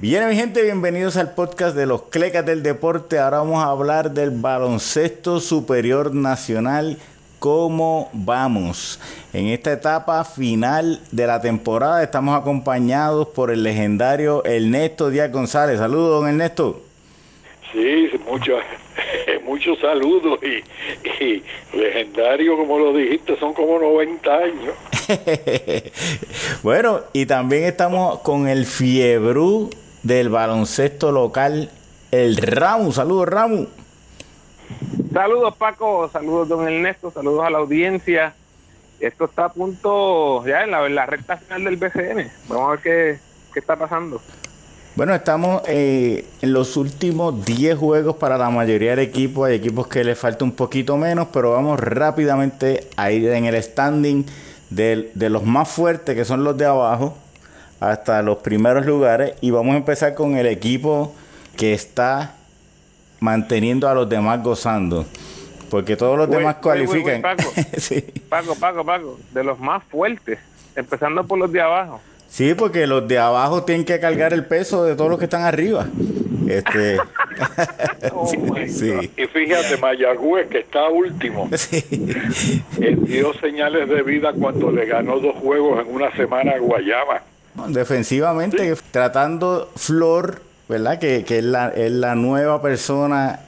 Bien, mi gente, bienvenidos al podcast de los Clecas del Deporte. Ahora vamos a hablar del baloncesto superior nacional. ¿Cómo vamos? En esta etapa final de la temporada estamos acompañados por el legendario Ernesto Díaz González. Saludos, don Ernesto. Sí, muchos muchos saludos y, y, legendario, como lo dijiste, son como 90 años. bueno, y también estamos con el Fiebru del baloncesto local, el Ramu. Saludos, Ramu. Saludos, Paco. Saludos, don Ernesto. Saludos a la audiencia. Esto está a punto, ya en la, recta final del BCN. Vamos a ver qué, qué está pasando. Bueno, estamos eh, en los últimos 10 juegos para la mayoría de equipos. Hay equipos que les falta un poquito menos, pero vamos rápidamente a ir en el standing de, de los más fuertes, que son los de abajo hasta los primeros lugares y vamos a empezar con el equipo que está manteniendo a los demás gozando. Porque todos los demás cualifican. Paco, Paco, Paco, Paco, de los más fuertes, empezando por los de abajo. Sí, porque los de abajo tienen que cargar el peso de todos los que están arriba. Este, oh sí. Y fíjate, Mayagüez, que está último, dio señales de vida cuando le ganó dos juegos en una semana a Guayama. Defensivamente, tratando Flor, ¿verdad? Que, que es, la, es, la, nueva persona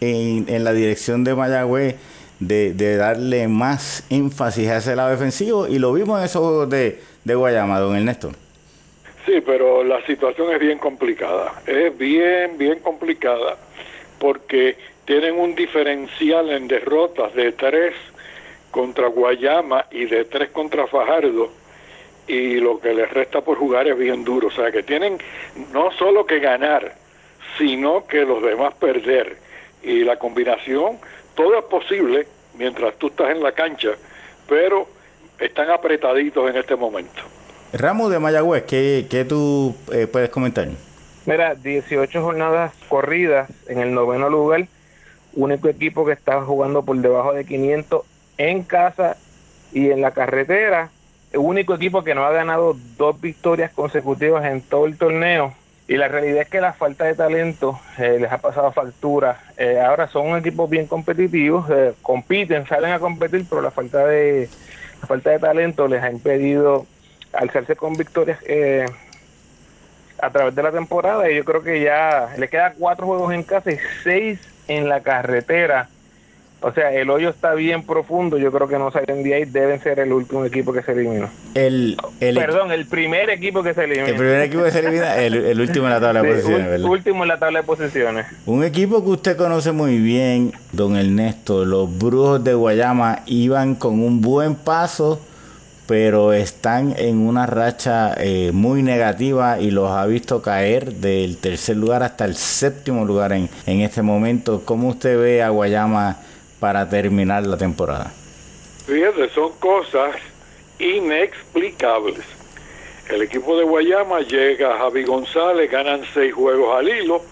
en, en la dirección de Mayagüez de, de, darle más énfasis a ese lado defensivo y lo vimos en esos juegos de, de Guayama, don Ernesto. Sí, pero la situación es bien complicada, es bien, bien complicada porque tienen un diferencial en derrotas de tres contra Guayama y de tres contra Fajardo y lo que les resta por jugar es bien duro. O sea que tienen no solo que ganar, sino que los demás perder. Y la combinación, todo es posible mientras tú estás en la cancha, pero están apretaditos en este momento. Ramos de Mayagüez, ¿qué, qué tú eh, puedes comentar? Mira, 18 jornadas corridas en el noveno lugar, único equipo que está jugando por debajo de 500 en casa y en la carretera único equipo que no ha ganado dos victorias consecutivas en todo el torneo. Y la realidad es que la falta de talento eh, les ha pasado factura. Eh, ahora son un equipo bien competitivos, eh, compiten, salen a competir, pero la falta de la falta de talento les ha impedido alzarse con victorias a través de la temporada. Y yo creo que ya le queda cuatro juegos en casa y seis en la carretera o sea, el hoyo está bien profundo. Yo creo que no salen de ahí. Deben ser el último equipo que se eliminó. El, Perdón, el primer equipo que se elimina. El primer equipo que se elimina, el, último en la tabla de posiciones, ¿verdad? Último en la tabla de posiciones. Un equipo que usted conoce muy bien, don Ernesto. Los Brujos de Guayama iban con un buen paso, pero están en una racha eh, muy negativa y los ha visto caer del tercer lugar hasta el séptimo lugar en, en este momento. ¿Cómo usted ve a Guayama? Para terminar la temporada? Fíjate, son cosas inexplicables. El equipo de Guayama llega a Javi González, ganan seis juegos al hilo,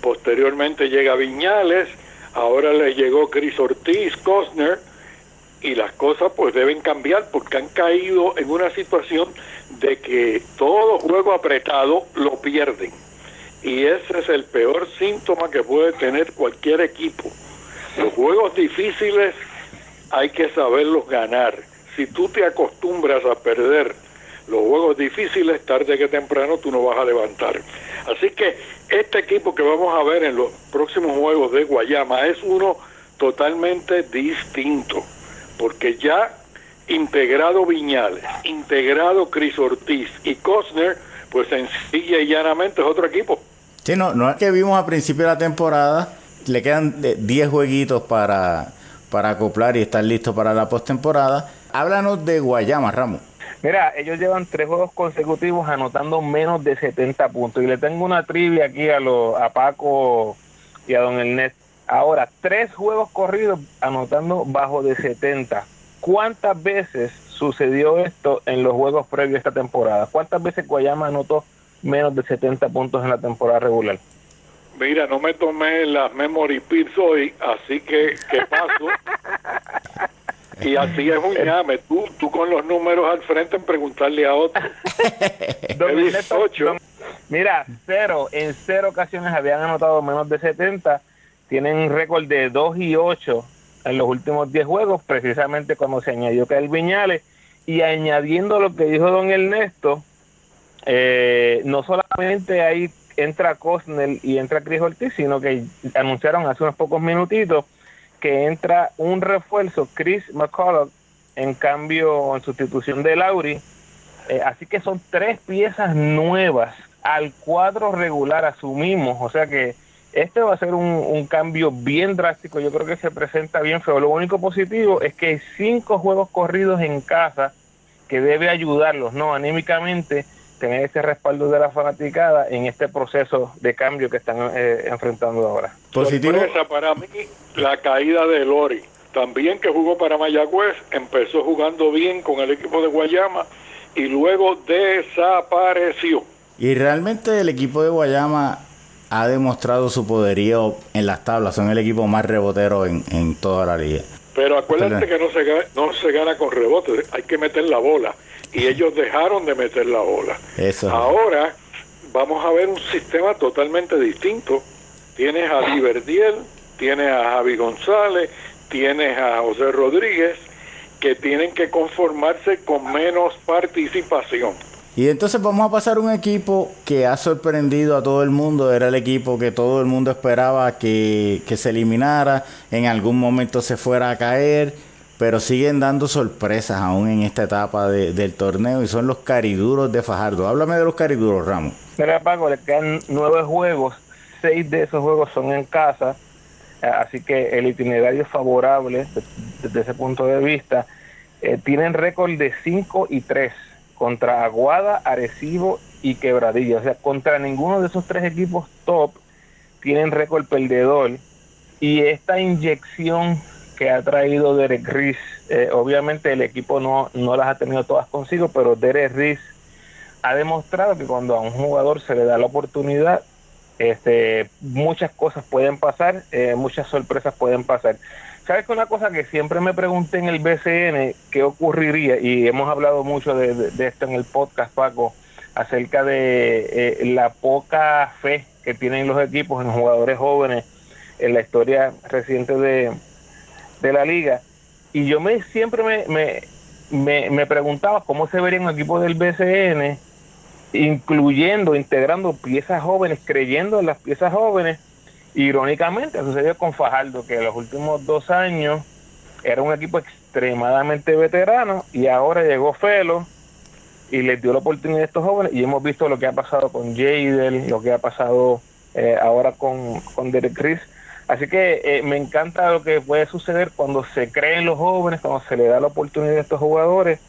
posteriormente llega Viñales, ahora le llegó Cris Ortiz, Cosner, y las cosas pues deben cambiar porque han caído en una situación de que todo juego apretado lo pierden. Y ese es el peor síntoma que puede tener cualquier equipo los juegos difíciles hay que saberlos ganar. Si tú te acostumbras a perder los juegos difíciles, tarde que temprano tú no vas a levantar. Así que este equipo que vamos a ver en los próximos juegos de Guayama es uno totalmente distinto, porque ya integrado Viñales, integrado Cris Ortiz y Cosner, pues sencilla y llanamente es otro equipo. Sí, no, no es que vimos a principio de la temporada le quedan 10 jueguitos para, para acoplar y estar listo para la postemporada. Háblanos de Guayama, Ramos. Mira, ellos llevan tres juegos consecutivos anotando menos de 70 puntos. Y le tengo una trivia aquí a, lo, a Paco y a Don Ernesto. Ahora, tres juegos corridos anotando bajo de 70. ¿Cuántas veces sucedió esto en los juegos previos a esta temporada? ¿Cuántas veces Guayama anotó menos de 70 puntos en la temporada regular? Mira, no me tomé las memory pills hoy, así que, ¿qué paso? y así es un llame. Tú, tú con los números al frente en preguntarle a otro. Mira, cero, en cero ocasiones habían anotado menos de 70, tienen un récord de 2 y 8 en los últimos 10 juegos, precisamente cuando se añadió el Viñales, y añadiendo lo que dijo don Ernesto, eh, no solamente ahí entra Cosnell y entra Chris Ortiz, sino que anunciaron hace unos pocos minutitos que entra un refuerzo, Chris McCullough, en cambio, en sustitución de Lauri. Eh, así que son tres piezas nuevas al cuadro regular, asumimos. O sea que este va a ser un, cambio bien drástico. Yo creo que se presenta bien feo. Lo único positivo es que hay cinco juegos corridos en casa que debe ayudarlos, ¿no? Anímicamente tener ese respaldo de la fanaticada en este proceso de cambio que están eh, enfrentando ahora. Positivo. para mí la caída de Lori, también que jugó para Mayagüez, empezó jugando bien con el equipo de Guayama y luego desapareció. Y realmente el equipo de Guayama ha demostrado su poderío en las tablas, son el equipo más rebotero en, en toda la liga. Pero acuérdate que no se, no se gana con rebotes, hay que meter la bola y ellos dejaron de meter la bola. Ahora vamos a ver un sistema totalmente distinto. Tienes a Liberdiel, tienes a Javi González, tienes a José Rodríguez, que tienen que conformarse con menos participación. Y entonces vamos a pasar un equipo que ha sorprendido a todo el mundo. Era el equipo que todo el mundo esperaba que, que se eliminara. En algún momento se fuera a caer pero siguen dando sorpresas aún en esta etapa del torneo y son los cariduros de Fajardo. Háblame de los cariduros, Ramos. Mira, Paco, le quedan nueve juegos, seis de esos juegos son en casa, eh, así que el itinerario es favorable desde ese punto de vista. Eh, tienen récord de 5 y 3 contra Aguada, Arecibo y Quebradilla. O sea, contra ninguno de esos tres equipos top tienen récord perdedor. Y esta inyección que ha traído Derek Riz. Eh, obviamente el equipo no, no las ha tenido todas consigo, pero Derek Riz ha demostrado que cuando a un jugador se le da la oportunidad, este, muchas cosas pueden pasar, eh, muchas sorpresas pueden pasar. ¿Sabes que una cosa que siempre me pregunté en el BCN, qué ocurriría? Y hemos hablado mucho de, esto en el podcast, Paco, acerca de eh, la poca fe que tienen los equipos en jugadores jóvenes en la historia reciente de, de la liga. Y yo me siempre me, me, me, preguntaba cómo se vería un equipo del BCN incluyendo, integrando piezas jóvenes, creyendo en las piezas jóvenes. Irónicamente, sucedió con Fajardo, que en los últimos dos años era un equipo extremadamente veterano y ahora llegó Felo y les dio la oportunidad a estos jóvenes y hemos visto lo que ha pasado con Jadel, lo que ha pasado eh, ahora con, con Así que eh, me encanta lo que puede suceder cuando se creen los jóvenes, cuando se le da la oportunidad a estos jugadores.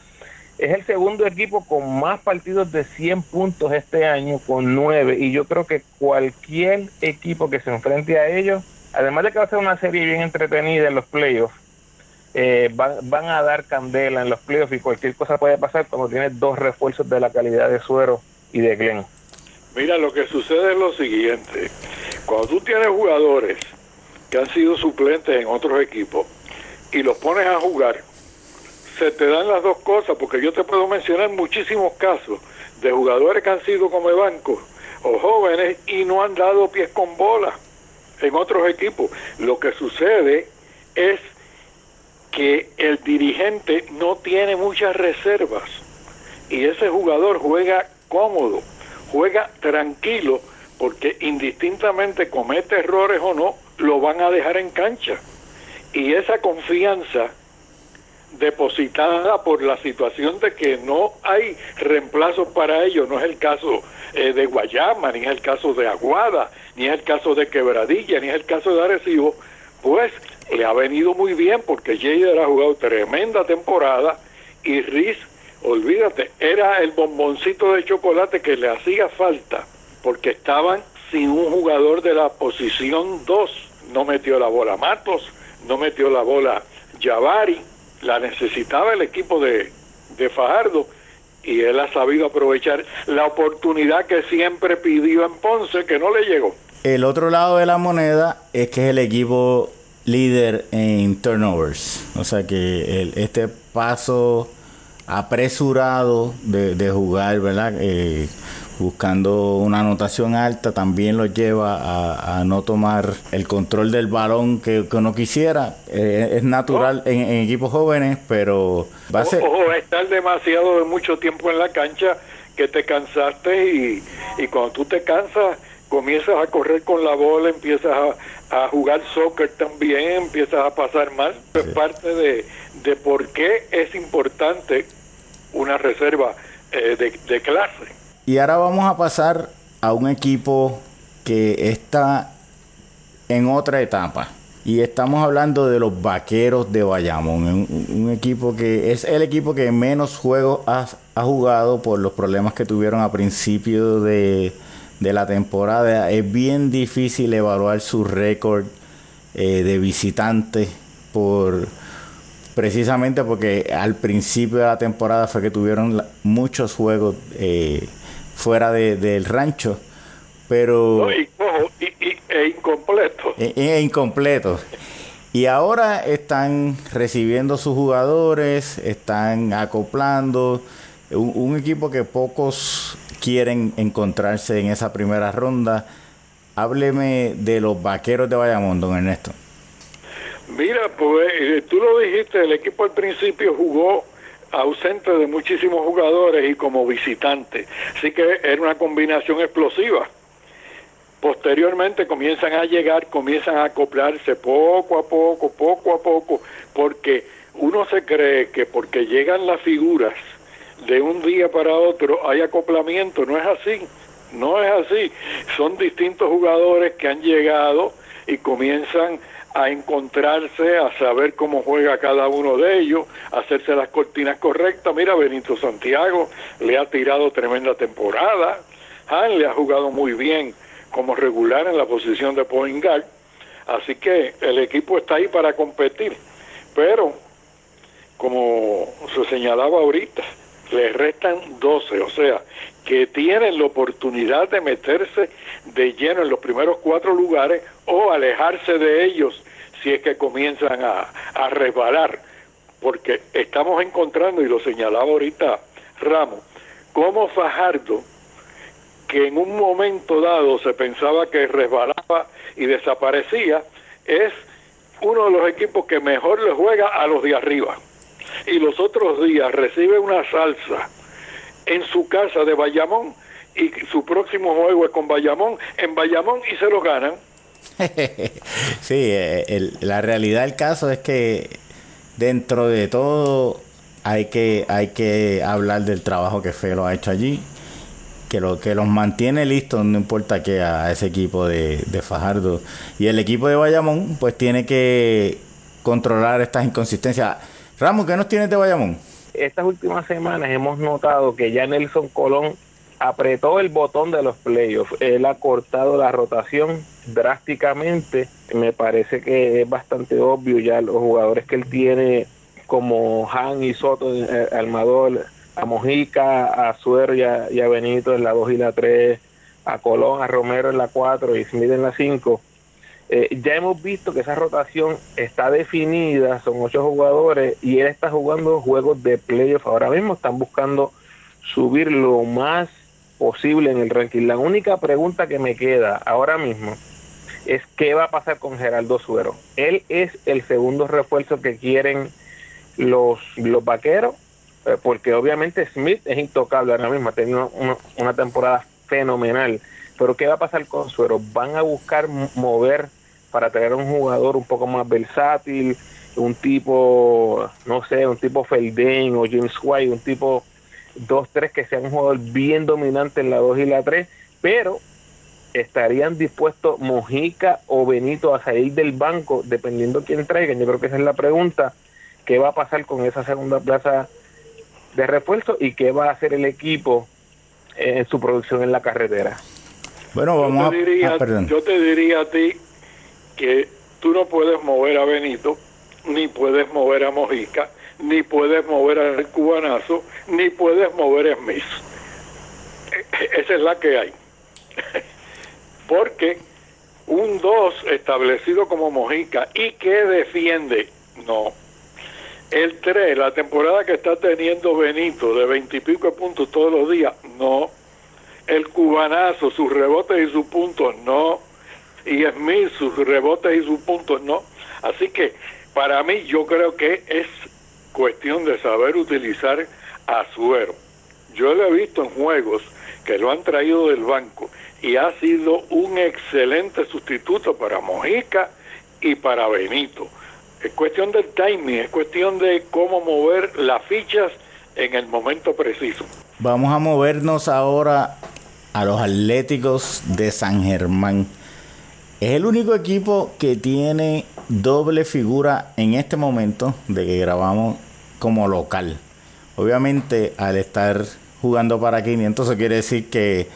Es el segundo equipo con más partidos de 100 puntos este año, con 9. Y yo creo que cualquier equipo que se enfrente a ellos, además de que va a ser una serie bien entretenida en los playoffs, eh, van, a dar candela en los playoffs y cualquier cosa puede pasar cuando tienes dos refuerzos de la calidad de Suero y de Glenn. Mira, lo que sucede es lo siguiente. Cuando tú tienes jugadores que han sido suplentes en otros equipos y los pones a jugar, se te dan las dos cosas, porque yo te puedo mencionar muchísimos casos de jugadores que han sido como banco o jóvenes y no han dado pies con bola en otros equipos. Lo que sucede es que el dirigente no tiene muchas reservas y ese jugador juega cómodo, juega tranquilo, porque indistintamente comete errores o no, lo van a dejar en cancha. Y esa confianza depositada por la situación de que no hay reemplazos para ellos, no es el caso eh, de Guayama, ni es el caso de Aguada, ni es el caso de Quebradilla, ni es el caso de Arecibo, pues le ha venido muy bien porque Jader ha jugado tremenda temporada y Riz, olvídate, era el bomboncito de chocolate que le hacía falta porque estaban sin un jugador de la posición 2 no metió la bola Matos, no metió la bola Javari, la necesitaba el equipo de, de Fajardo y él ha sabido aprovechar la oportunidad que siempre pidió en Ponce que no le llegó. El otro lado de la moneda es que es el equipo líder en turnovers, o sea que el, este paso apresurado de, de jugar, ¿verdad? Eh, buscando una anotación alta, también los lleva a, no tomar el control del balón que, uno quisiera. Eh, es natural en, equipos jóvenes, pero va a ser... Ojo, estar demasiado de mucho tiempo en la cancha que te cansaste y, y cuando tú te cansas comienzas a correr con la bola, empiezas a, jugar soccer también, empiezas a pasar mal. Es parte de, de por qué es importante una reserva eh, de, clase. Y ahora vamos a pasar a un equipo que está en otra etapa. Y estamos hablando de los vaqueros de Bayamón. Un, equipo que es el equipo que menos juegos ha, jugado por los problemas que tuvieron a principio de, de la temporada. Es bien difícil evaluar su récord eh, de visitantes por precisamente porque al principio de la temporada fue que tuvieron muchos juegos eh, fuera del rancho, pero y, e incompleto. E, e, incompleto. Y ahora están recibiendo sus jugadores, están acoplando. un equipo que pocos quieren encontrarse en esa primera ronda. Hábleme de los vaqueros de Bayamón, don Ernesto. Mira, pues eh, tú lo dijiste, el equipo al principio jugó ausente de muchísimos jugadores y como visitante, así que era una combinación explosiva. Posteriormente comienzan a llegar, comienzan a acoplarse poco a poco, poco a poco, porque uno se cree que porque llegan las figuras de un día para otro hay acoplamiento, no es así, no es así. Son distintos jugadores que han llegado y comienzan a encontrarse, a saber cómo juega cada uno de ellos, hacerse las cortinas correctas. Mira, Benito Santiago le ha tirado tremenda temporada, Han le ha jugado muy bien como regular en la posición de point guard, así que el equipo está ahí para competir, pero como se señalaba ahorita, le restan 12, o sea, que tienen la oportunidad de meterse de lleno en los primeros cuatro lugares o alejarse de ellos si es que comienzan a, a resbalar, porque estamos encontrando, y lo señalaba ahorita Ramos, como Fajardo, que en un momento dado se pensaba que resbalaba y desaparecía, es uno de los equipos que mejor le juega a los de arriba. Y los otros días recibe una salsa en su casa de Bayamón y su próximo juego es con Bayamón. En Bayamón y se lo ganan. sí, eh, la realidad del caso es que dentro de todo hay que hay que hablar del trabajo que Felo ha hecho allí que lo que los mantiene listos no importa que a ese equipo de, de Fajardo y el equipo de Bayamón pues tiene que controlar estas inconsistencias Ramos, ¿qué nos tienes de Bayamón? Estas últimas semanas hemos notado que ya Nelson Colón apretó el botón de los playoffs. Él ha cortado la rotación drásticamente. Me parece que es bastante obvio ya los jugadores que él tiene como Han y Soto, eh, Almador, a Mojica, a Suero y a, Benito en la 2 y la 3, a Colón, a Romero en la 4 y Smith en la 5 eh, ya hemos visto que esa rotación está definida, son ocho jugadores y él está jugando juegos de playoff. Ahora mismo están buscando subir lo más posible en el ranking. La única pregunta que me queda ahora mismo es qué va a pasar con Geraldo Suero. Él es el segundo refuerzo que quieren los, los vaqueros, eh, porque obviamente Smith es intocable ahora mismo, ha tenido una, temporada fenomenal. Pero ¿qué va a pasar con Suero? Van a buscar mover para tener un jugador un poco más versátil, un tipo, no sé, un tipo Felden o James White, un tipo 2-3 que sea un jugador bien dominante en la 2 y la 3, pero estarían dispuestos Mojica o Benito a salir del banco, dependiendo quién traigan. Yo creo que esa es la pregunta. ¿Qué va a pasar con esa segunda plaza de refuerzo y qué va a hacer el equipo en su producción en la carretera? Bueno, vamos a... Ah, yo te diría a ti que tú no puedes mover a Benito, ni puedes mover a Mojica, ni puedes mover al cubanazo, ni puedes mover Smith. Esa es la que hay. Porque un 2 establecido como Mojica y que defiende, no. El 3, la temporada que está teniendo Benito de veintipico puntos todos los días, no. el cubanazo, sus rebotes y sus puntos no, y Smith, sus rebotes y sus puntos no. Así que para mí yo creo que es cuestión de saber utilizar a Suero. Yo lo he visto en juegos que lo han traído del banco y ha sido un excelente sustituto para Mojica y para Benito. Es cuestión del timing, es cuestión de cómo mover las fichas en el momento preciso. Vamos a movernos ahora a los Atléticos de San Germán. Es el único equipo que tiene doble figura en este momento de que grabamos como local. Obviamente al estar jugando para 500 eso quiere decir que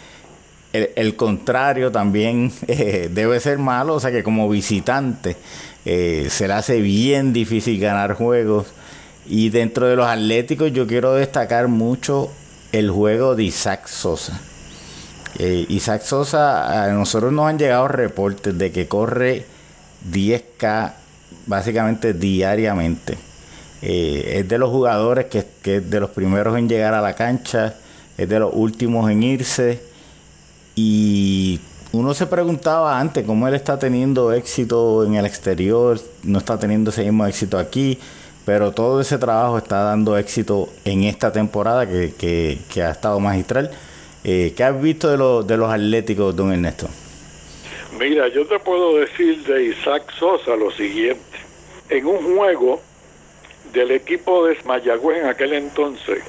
el, contrario también eh, debe ser malo, o sea que como visitante eh, se le hace bien difícil ganar juegos. Y dentro de los Atléticos yo quiero destacar mucho el juego de Isaac Sosa. Eh, Isaac Sosa, a nosotros nos han llegado reportes de que corre 10K básicamente diariamente. Eh, es de los jugadores que, que, es de los primeros en llegar a la cancha, es de los últimos en irse. Y uno se preguntaba antes cómo él está teniendo éxito en el exterior, no está teniendo ese mismo éxito aquí, pero todo ese trabajo está dando éxito en esta temporada que, que, que ha estado magistral. Eh, ¿Qué has visto de, de los Atléticos, don Ernesto? Mira, yo te puedo decir de Isaac Sosa lo siguiente. En un juego del equipo de Mayagüez en aquel entonces,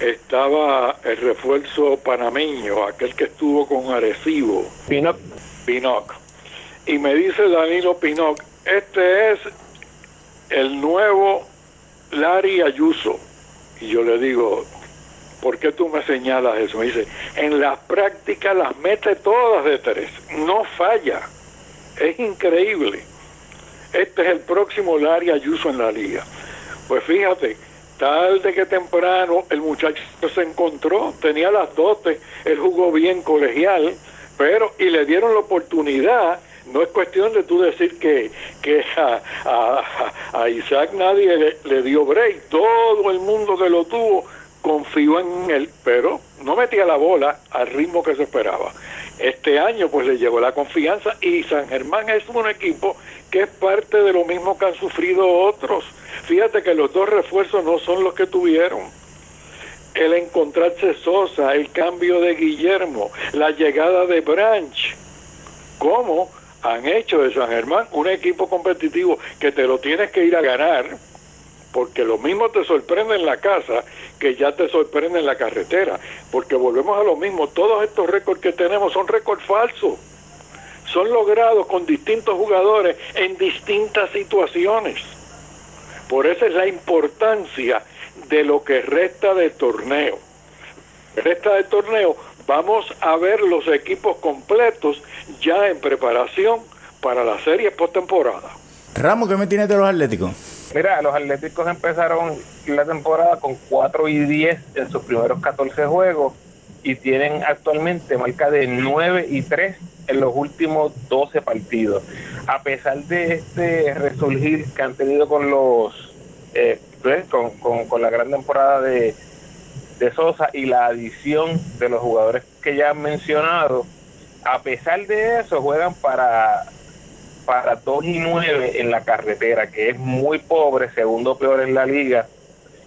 estaba el refuerzo panameño, aquel que estuvo con Arecibo. Pinoc. Pinoc. Y me dice Danilo Pinoc, este es el nuevo Larry Ayuso. Y yo le digo, ¿por qué tú me señalas eso? Me dice, en las prácticas las mete todas de tres, no falla, es increíble. Este es el próximo Larry Ayuso en la liga. Pues fíjate, tarde que temprano el muchacho se encontró, tenía las dotes, él jugó bien colegial, pero y le dieron la oportunidad no es cuestión de tú decir que, que a, Isaac nadie le, le, dio break, todo el mundo que lo tuvo confió en él, pero no metía la bola al ritmo que se esperaba. Este año pues le llegó la confianza y San Germán es un equipo que es parte de lo mismo que han sufrido otros. Fíjate que los dos refuerzos no son los que tuvieron. El encontrarse Sosa, el cambio de Guillermo, la llegada de Branch, ¿cómo han hecho de San Germán un equipo competitivo que te lo tienes que ir a ganar? porque lo mismo te sorprende en la casa que ya te sorprende en la carretera, porque volvemos a lo mismo, todos estos récords que tenemos son récords falsos, son logrados con distintos jugadores en distintas situaciones. Por eso es la importancia de lo que resta del torneo. Resta del torneo, vamos a ver los equipos completos ya en preparación para la serie postemporada. Ramos, ¿qué me tienes de los Atléticos? Mira, los Atléticos empezaron la temporada con 4 y 10 en sus primeros 14 juegos y tienen actualmente marca de 9 y 3 en los últimos 12 partidos. A pesar de este resurgir que han tenido con los eh, pues, con, con, la gran temporada de, de Sosa y la adición de los jugadores que ya han mencionado, a pesar de eso juegan para para 2 y 9 en la carretera, que es muy pobre, segundo peor en la liga.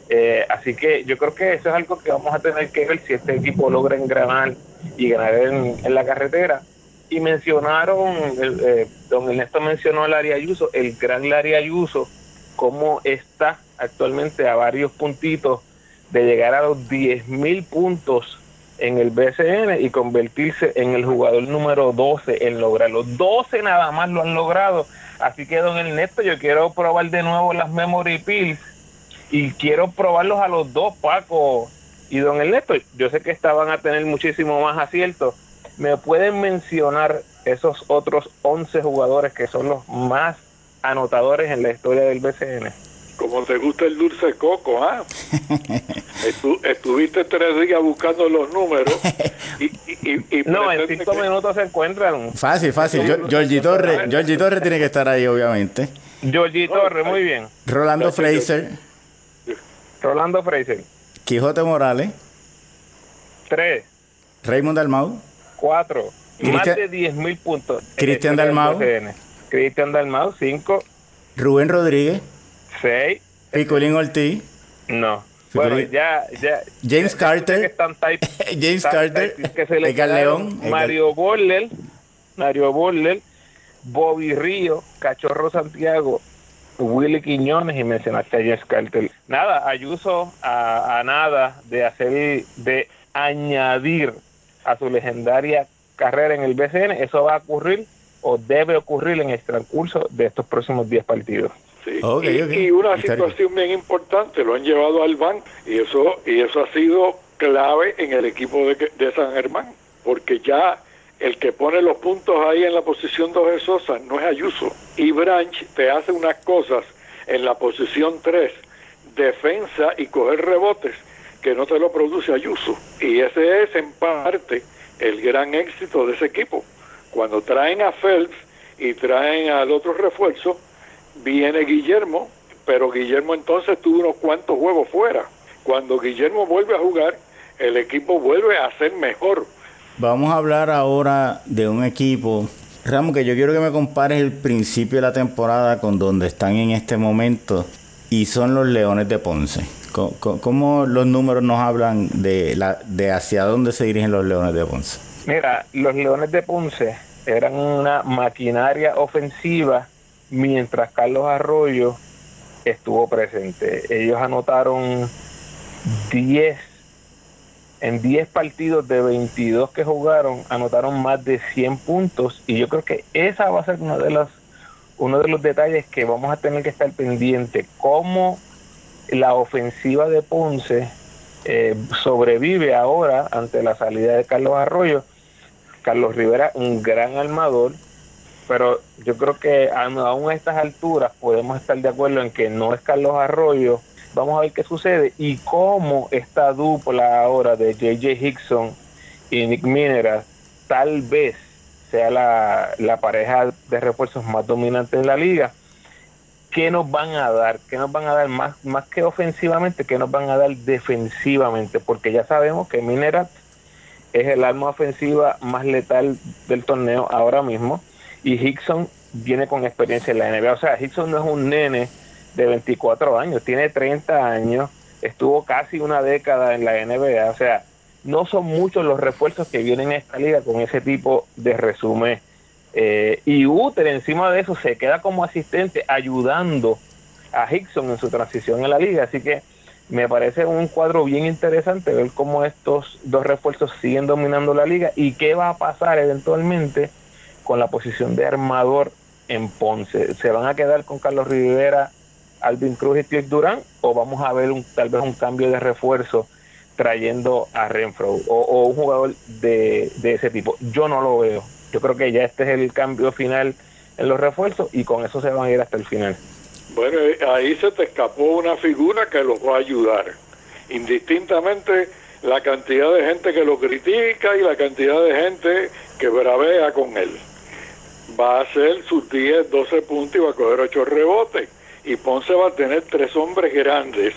Eh, así que yo creo que eso es algo que vamos a tener que ver si este equipo logra engranar y ganar en, la carretera. Y mencionaron, eh, don Ernesto mencionó a Larry Ayuso, el gran Larry Ayuso, cómo está actualmente a varios puntitos de llegar a los 10 mil puntos en el BCN y convertirse en el jugador número 12 en lograrlo. 12 nada más lo han logrado. Así que, don Ernesto, yo quiero probar de nuevo las Memory Pills y quiero probarlos a los dos, Paco y don Ernesto. Yo sé que estaban a tener muchísimo más aciertos. ¿Me pueden mencionar esos otros 11 jugadores que son los más anotadores en la historia del BCN? como te gusta el dulce coco, ¿ah? estuviste tres días buscando los números y, y, no, en cinco minutos se encuentran. Fácil, fácil. Georgie Torres, Georgie Torres tiene que estar ahí, obviamente. Georgie Torres, muy bien. Rolando Fraser. Rolando Fraser. Quijote Morales. Tres. Raymond Dalmau. Cuatro. Más de 10 mil puntos. Cristian Dalmau. Cristian Dalmau, cinco. Rubén Rodríguez. Seis. Picolín Ortiz. No. Bueno, ya, ya. James Carter. James Carter. Que se le León. Mario Borler. Mario Borler. Bobby Río. Cachorro Santiago. Willy Quiñones y mencionaste a James Carter. Nada, Ayuso a, a nada de hacer, de añadir a su legendaria carrera en el BCN, eso va a ocurrir o debe ocurrir en el transcurso de estos próximos 10 partidos. Sí. y, una situación bien importante, lo han llevado al banco y eso, y eso ha sido clave en el equipo de, de San Germán, porque ya el que pone los puntos ahí en la posición 2 de Sosa no es Ayuso. Y Branch te hace unas cosas en la posición 3, defensa y coger rebotes, que no te lo produce Ayuso. Y ese es en parte el gran éxito de ese equipo. Cuando traen a Phelps y traen al otro refuerzo, viene Guillermo, pero Guillermo entonces tuvo unos cuantos juegos fuera. Cuando Guillermo vuelve a jugar, el equipo vuelve a ser mejor. Vamos a hablar ahora de un equipo, Ramos, que yo quiero que me compares el principio de la temporada con donde están en este momento, y son los Leones de Ponce. ¿Cómo, los números nos hablan de, la, de hacia dónde se dirigen los Leones de Ponce? Mira, los Leones de Ponce eran una maquinaria ofensiva mientras Carlos Arroyo estuvo presente. Ellos anotaron 10, en 10 partidos de 22 que jugaron, anotaron más de 100 puntos y yo creo que esa va a ser una de las uno de los detalles que vamos a tener que estar pendiente, cómo la ofensiva de Ponce eh, sobrevive ahora ante la salida de Carlos Arroyo. Carlos Rivera, un gran armador, pero yo creo que aún a estas alturas podemos estar de acuerdo en que no es Carlos Arroyo. Vamos a ver qué sucede y cómo esta dupla ahora de JJ Hickson y Nick Minera tal vez sea la, pareja de refuerzos más dominante de la liga qué nos van a dar, qué nos van a dar más, más que ofensivamente, qué nos van a dar defensivamente, porque ya sabemos que Minerat es el arma ofensiva más letal del torneo ahora mismo y Hickson viene con experiencia en la NBA, o sea, Hickson no es un nene de 24 años, tiene 30 años, estuvo casi una década en la NBA, o sea, no son muchos los refuerzos que vienen a esta liga con ese tipo de resumen eh, y Uter encima de eso se queda como asistente ayudando a Hickson en su transición en la liga. Así que me parece un cuadro bien interesante ver cómo estos dos refuerzos siguen dominando la liga y qué va a pasar eventualmente con la posición de armador en Ponce. ¿Se van a quedar con Carlos Rivera, Alvin Cruz y Steve Durán o vamos a ver un, tal vez un cambio de refuerzo trayendo a Renfro o, un jugador de ese tipo? Yo no lo veo yo creo que ya este es el cambio final en los refuerzos y con eso se van a ir hasta el final. Bueno, eh, ahí se te escapó una figura que los va a ayudar. Indistintamente la cantidad de gente que lo critica y la cantidad de gente que bravea con él. Va a hacer sus 10, 12 puntos y va a coger 8 rebotes. Y Ponce va a tener tres hombres grandes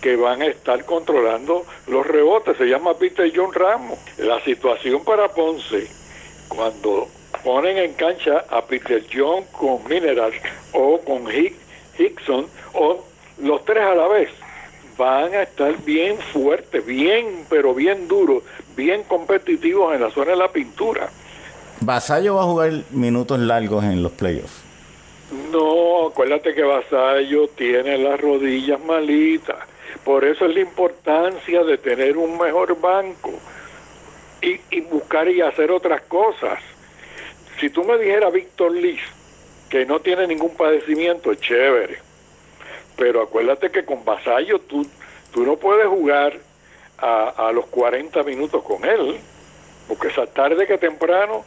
que van a estar controlando los rebotes. Se llama Peter John Ramos. La situación para Ponce cuando ponen en cancha a Peter John con Mineral o con Hickson o los tres a la vez, van a estar bien fuertes, bien, pero bien duros, bien competitivos en la zona de la pintura. ¿Vasallo va a jugar minutos largos en los playoffs? No, acuérdate que Vasallo tiene las rodillas malitas. Por eso es la importancia de tener un mejor banco y, buscar y hacer otras cosas. Si tú me dijeras Víctor Liz, que no tiene ningún padecimiento, chévere. Pero acuérdate que con Vasallo tú, tú no puedes jugar a, a los 40 minutos con él, porque esa tarde que temprano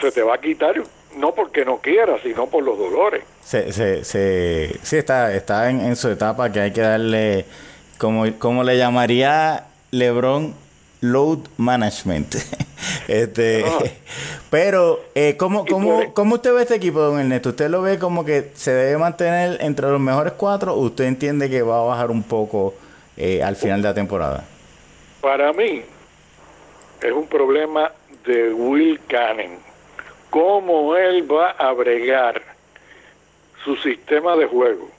se te va a quitar, no porque no quiera, sino por los dolores. Se, se, se, sí, está, está en, en su etapa que hay que darle, como, como le llamaría Lebron, load management. este. Pero, eh, ¿cómo, cómo, ¿cómo, usted ve este equipo, don Ernesto? ¿Usted lo ve como que se debe mantener entre los mejores cuatro o usted entiende que va a bajar un poco eh, al final de la temporada? Para mí, es un problema de Will Cannon. Cómo él va a bregar su sistema de juego.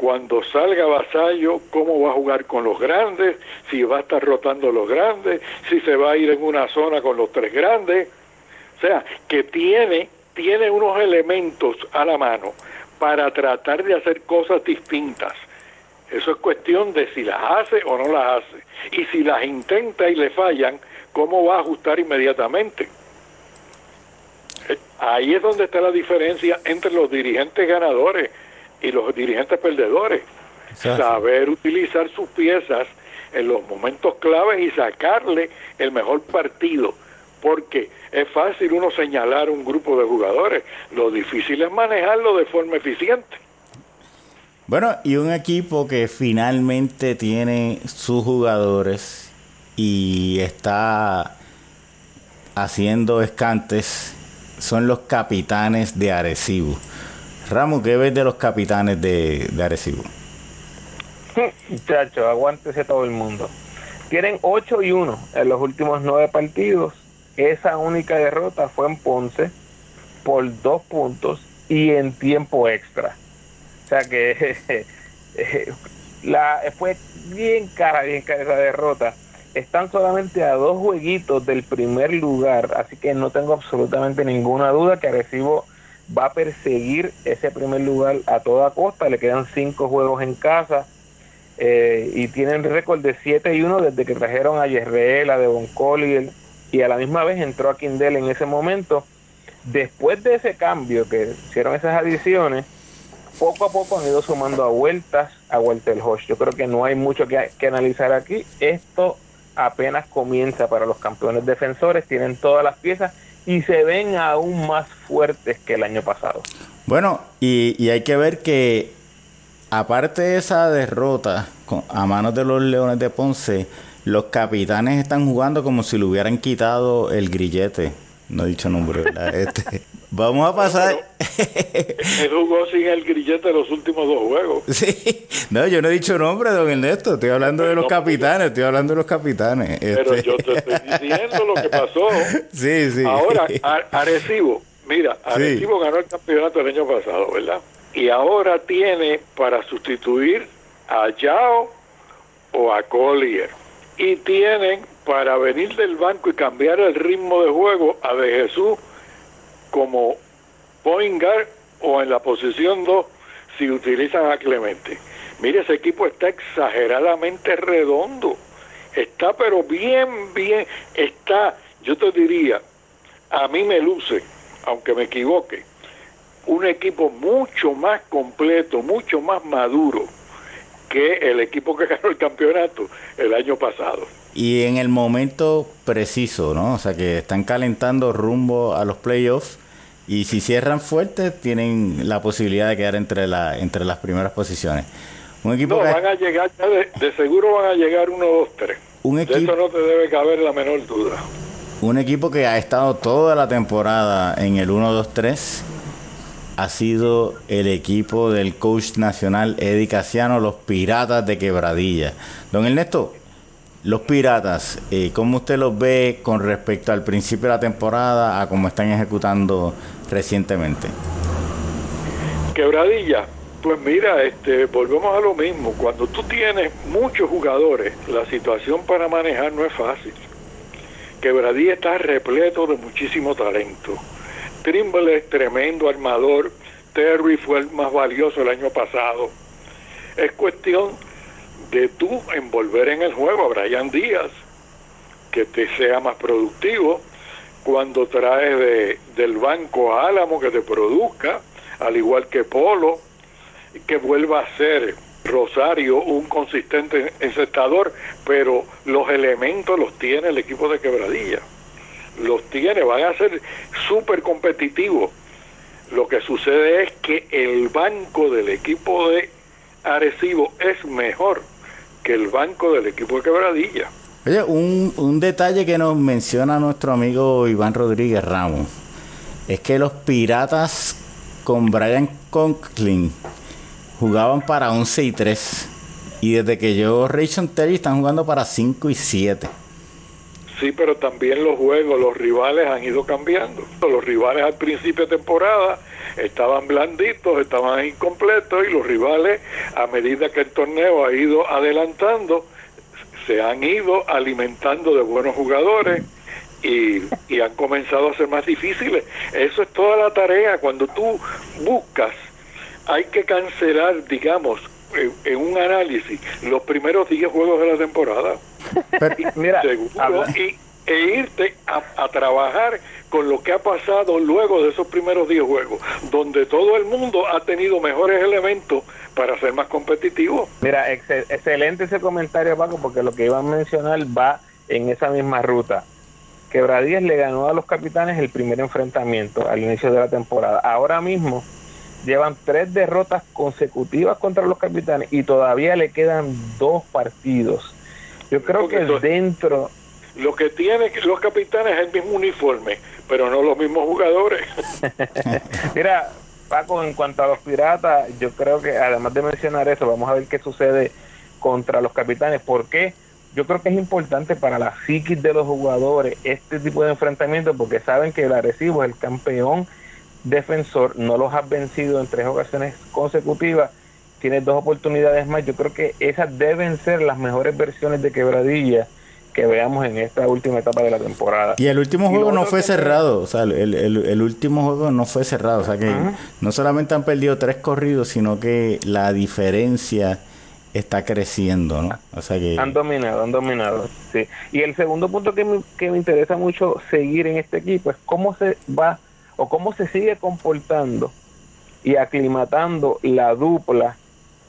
Cuando salga Vasallo, cómo va a jugar con los grandes, si va a estar rotando los grandes, si se va a ir en una zona con los tres grandes. O sea, que tiene, tiene unos elementos a la mano para tratar de hacer cosas distintas. Eso es cuestión de si las hace o no las hace. Y si las intenta y le fallan, ¿cómo va a ajustar inmediatamente? Eh, ahí es donde está la diferencia entre los dirigentes ganadores y los dirigentes perdedores. Saber utilizar sus piezas en los momentos claves y sacarle el mejor partido. Porque es fácil uno señalar un grupo de jugadores, lo difícil es manejarlo de forma eficiente. Bueno, y un equipo que finalmente tiene sus jugadores y está haciendo escantes son los capitanes de Arecibo. Ramos, ¿qué ves de los capitanes de, de Arecibo? Muchachos, aguántese todo el mundo. Tienen 8 y 1 en los últimos 9 partidos. Esa única derrota fue en Ponce por 2 puntos y en tiempo extra. O sea que la, fue bien cara, bien cara esa derrota. Están solamente a dos jueguitos del primer lugar, así que no tengo absolutamente ninguna duda que Arecibo va a perseguir ese primer lugar a toda costa. Le quedan cinco juegos en casa eh, y tienen récord de 7 y 1 desde que trajeron a Yesreel, a Devon Collier y a la misma vez entró a Kindle en ese momento. Después de ese cambio que hicieron esas adiciones, poco a poco han ido sumando a vueltas a Walter Hodge. Yo creo que no hay mucho que, que analizar aquí. Esto apenas comienza para los campeones defensores, tienen todas las piezas y se ven aún más fuertes que el año pasado. Bueno, y, hay que ver que aparte de esa derrota a manos de los Leones de Ponce, los capitanes están jugando como si le hubieran quitado el grillete. No he dicho nombre, ¿verdad? Este, vamos a pasar. Él jugó sin el grillete los últimos dos juegos. Sí, no, yo no he dicho nombre, don Ernesto. Estoy hablando de los capitanes, estoy hablando de los capitanes. Pero este. yo te estoy diciendo lo que pasó. Sí, sí. Ahora, Arecibo, mira, Arecibo ganó el campeonato el año pasado, ¿verdad? Y ahora tiene para sustituir a Yao o a Collier. Y tienen para venir del banco y cambiar el ritmo de juego a De Jesús como point guard o en la posición 2 si utilizan a Clemente. Mire, ese equipo está exageradamente redondo. Está pero bien, bien, está, yo te diría, a mí me luce, aunque me equivoque, un equipo mucho más completo, mucho más maduro que el equipo que ganó el campeonato el año pasado. Y en el momento preciso, ¿no? O sea que están calentando rumbo a los playoffs y si cierran fuerte tienen la posibilidad de quedar entre la entre las primeras posiciones. Un equipo no, van a llegar, de, seguro van a llegar uno, dos, tres. Un equipo, de eso no te debe caber la menor duda. Un equipo que ha estado toda la temporada en el 1-2-3 ha sido el equipo del coach nacional Eddie Casiano, los Piratas de Quebradilla. Don Ernesto, los Piratas, eh, ¿cómo usted los ve con respecto al principio de la temporada a cómo están ejecutando recientemente? Quebradilla, pues mira, este, volvemos a lo mismo. Cuando tú tienes muchos jugadores, la situación para manejar no es fácil. Quebradilla está repleto de muchísimo talento. Trimble es tremendo armador. Terry fue el más valioso el año pasado. Es cuestión de tú envolver en el juego a Brian Díaz, que te sea más productivo, cuando traes de, del banco Álamo que te produzca, al igual que Polo, que vuelva a ser Rosario un consistente encestador, pero los elementos los tiene el equipo de Quebradilla. Los tiene, van a ser súper competitivos. Lo que sucede es que el banco del equipo de Arecibo es mejor que el banco del equipo de Quebradilla. Oye, un, detalle que nos menciona nuestro amigo Iván Rodríguez Ramos es que los Piratas con Brian Conklin jugaban para 11 y 3 y desde que yo Rachel Terry están jugando para 5 y 7. Sí, pero también los juegos, los rivales han ido cambiando. Los rivales al principio de temporada estaban blanditos, estaban incompletos y los rivales a medida que el torneo ha ido adelantando, se han ido alimentando de buenos jugadores y, y han comenzado a ser más difíciles. Eso es toda la tarea. Cuando tú buscas, hay que cancelar, digamos, en, un análisis, los primeros 10 juegos de la temporada. Mira, y, e irte a, trabajar con lo que ha pasado luego de esos primeros 10 juegos, donde todo el mundo ha tenido mejores elementos para ser más competitivo. Mira, excelente ese comentario, Paco, porque lo que iba a mencionar va en esa misma ruta. Quebradías le ganó a los capitanes el primer enfrentamiento al inicio de la temporada. Ahora mismo llevan tres derrotas consecutivas contra los capitanes y todavía le quedan dos partidos. Yo creo que dentro... Lo que tienen los capitanes es el mismo uniforme, pero no los mismos jugadores. Mira, Paco, en cuanto a los piratas, yo creo que además de mencionar eso, vamos a ver qué sucede contra los capitanes. ¿Por qué? yo creo que es importante para la psiquis de los jugadores este tipo de enfrentamiento porque saben que el Arecibo es el campeón defensor, no los ha vencido en tres ocasiones consecutivas, tiene dos oportunidades más, yo creo que esas deben ser las mejores versiones de quebradilla que veamos en esta última etapa de la temporada. Y el último juego no fue cerrado, o sea, el, el, último juego no fue cerrado, o sea que no solamente han perdido tres corridos, sino que la diferencia está creciendo, ¿no? O sea que... Han dominado, han dominado, sí. Y el segundo punto que me, que me interesa mucho seguir en este equipo es cómo se va o cómo se sigue comportando y aclimatando la dupla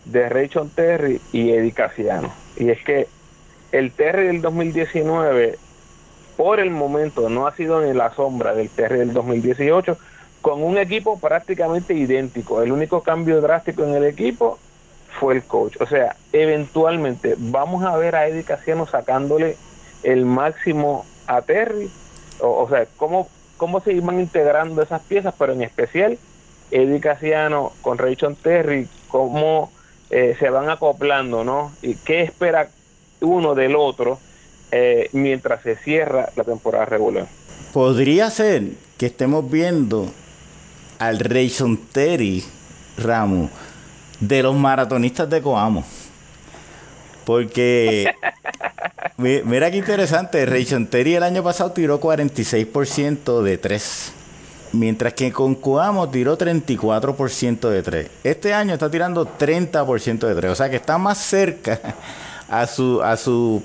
de Rayson Terry y Eddie Casiano. Y es que el Terry del 2019, por el momento, no ha sido ni la sombra del Terry del 2018, con un equipo prácticamente idéntico. El único cambio drástico en el equipo fue el coach. O sea, eventualmente vamos a ver a Eddie Casiano sacándole el máximo a Terry. O, sea, cómo, cómo se iban integrando esas piezas, pero en especial Eddie Casiano con Rayson Terry, cómo eh, se van acoplando, ¿no? Y qué espera uno del otro eh, mientras se cierra la temporada regular. Podría ser que estemos viendo al Rayson Terry, Ramos, de los maratonistas de Coamo. Porque, mira qué interesante, Rayson Terry el año pasado tiró 46% de 3. Mientras que con Coamo tiró 34% de 3. Este año está tirando 30% de 3. O sea que está más cerca a su, a su,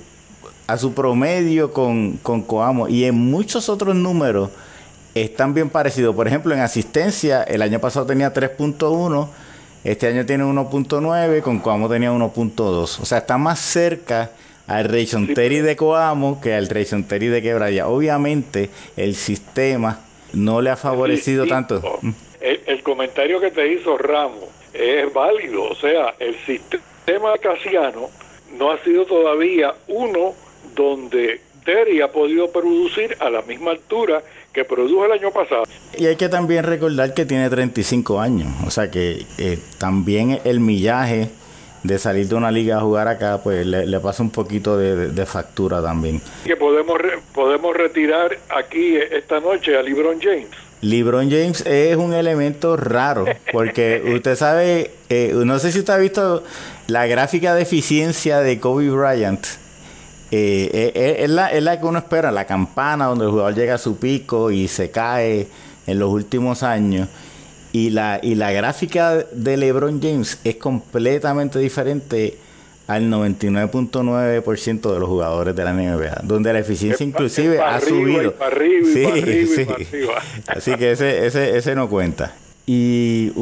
a su promedio con, con Coamo. Y en muchos otros números están bien parecidos. Por ejemplo, en asistencia, el año pasado tenía 3.1 este año tiene 1.9, con Coamo tenía 1.2. O sea, está más cerca al Rayson Terry de Coamo que al Rayson Terry de Quebradilla. Obviamente, el sistema no le ha favorecido tanto. El, comentario que te hizo Ramos es válido. O sea, el sistema casiano no ha sido todavía uno donde Terry ha podido producir a la misma altura que produjo el año pasado. Y hay que también recordar que tiene 35 años, o sea que eh, también el millaje de salir de una liga a jugar acá, pues le, pasa un poquito de, factura también. Que podemos, podemos retirar aquí esta noche a LeBron James. LeBron James es un elemento raro, porque usted sabe, eh, no sé si usted ha visto la gráfica de eficiencia de Kobe Bryant eh, eh, es, la, es, la, que uno espera, la campana donde el jugador llega a su pico y se cae en los últimos años. Y la, y la gráfica de LeBron James es completamente diferente al 99.9% de los jugadores de la NBA, donde la eficiencia inclusive ha subido. Así que ese, ese, ese no cuenta. Y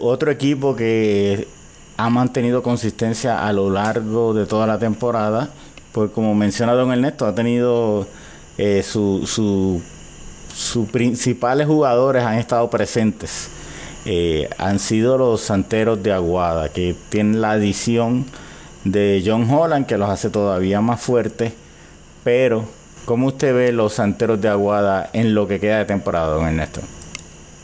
otro equipo que ha mantenido consistencia a lo largo de toda la temporada pues como menciona don Ernesto, ha tenido eh, sus su, principales jugadores han estado presentes. Eh, han sido los santeros de Aguada, que tienen la adición de John Holland, que los hace todavía más fuertes. Pero, ¿cómo usted ve los santeros de Aguada en lo que queda de temporada, don Ernesto?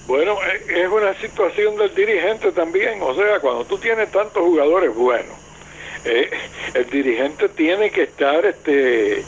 Bueno, eh, es una situación del dirigente también. O sea, cuando tú tienes tantos jugadores buenos, eh, el dirigente tiene que estar este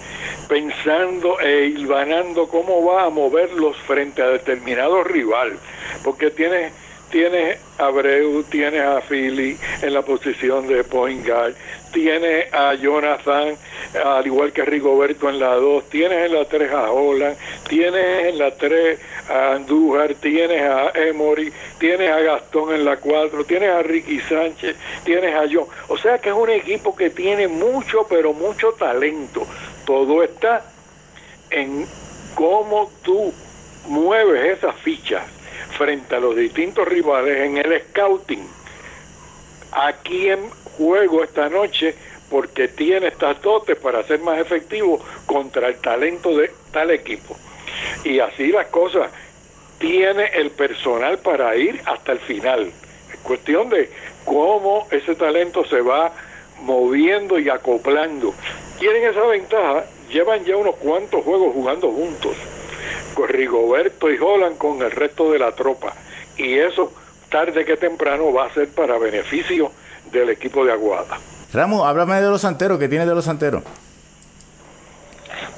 pensando e hilvanando cómo va a moverlos frente a determinado rival, porque tiene tienes a Abreu, tienes a Philly en la posición de point guard, tienes a Jonathan, al igual que Rigoberto en la 2, tienes en la 3 a Holland, tienes en la 3 a Andújar, tienes a Emory, tienes a Gastón en la 4, tienes a Ricky Sánchez, tienes a John. O sea que es un equipo que tiene mucho, pero mucho talento. Todo está en cómo tú mueves esas fichas frente a los distintos rivales en el scouting. Aquí en juego esta noche porque tiene estas dotes para ser más efectivo contra el talento de tal equipo. Y así las cosas, tiene el personal para ir hasta el final. Es cuestión de cómo ese talento se va moviendo y acoplando. Tienen esa ventaja, llevan ya unos cuantos juegos jugando juntos con Rigoberto y Holland con el resto de la tropa. Y eso, tarde que temprano, va a ser para beneficio del equipo de Aguada. Ramos, háblame de los santeros, ¿qué tienes de los santeros?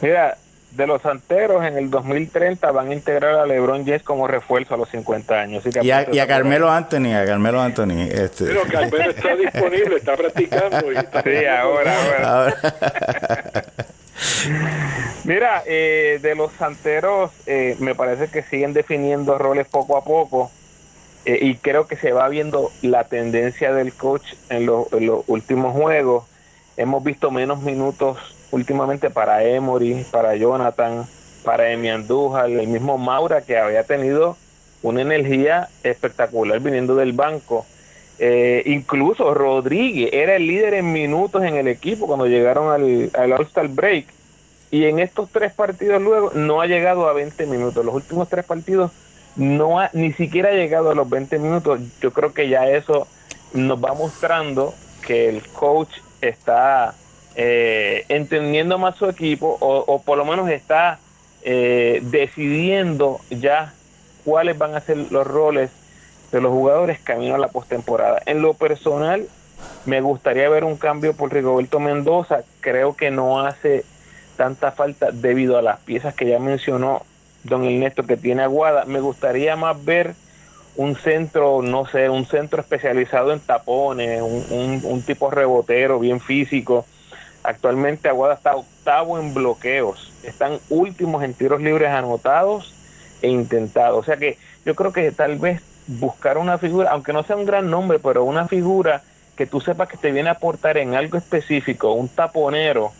Mira, de los santeros en el 2030 van a integrar a LeBron James como refuerzo a los 50 años. y, a, Carmelo Anthony, a Carmelo Anthony. Este. Pero Carmelo está disponible, está practicando. Y está sí, ahora, ahora. Mira, eh, de los santeros, eh, me parece que siguen definiendo roles poco a poco eh, y creo que se va viendo la tendencia del coach en, los últimos juegos. Hemos visto menos minutos últimamente para Emory, para Jonathan, para Emi Andújar, el mismo Maura que había tenido una energía espectacular viniendo del banco. Incluso Rodríguez era el líder en minutos en el equipo cuando llegaron al, al All-Star Break y en estos tres partidos luego no ha llegado a 20 minutos. Los últimos tres partidos no ha ni siquiera ha llegado a los 20 minutos. Yo creo que ya eso nos va mostrando que el coach está eh, entendiendo más su equipo o, por lo menos está eh, decidiendo ya cuáles van a ser los roles de los jugadores camino a la postemporada. En lo personal, me gustaría ver un cambio por Rigoberto Mendoza. Creo que no hace tanta falta debido a las piezas que ya mencionó don Ernesto que tiene Aguada. Me gustaría más ver un centro, no sé, un centro especializado en tapones, un, tipo rebotero bien físico. Actualmente Aguada está octavo en bloqueos, están últimos en tiros libres anotados e intentados. O sea que yo creo que tal vez buscar una figura, aunque no sea un gran nombre, pero una figura que tú sepas que te viene a aportar en algo específico, un taponero,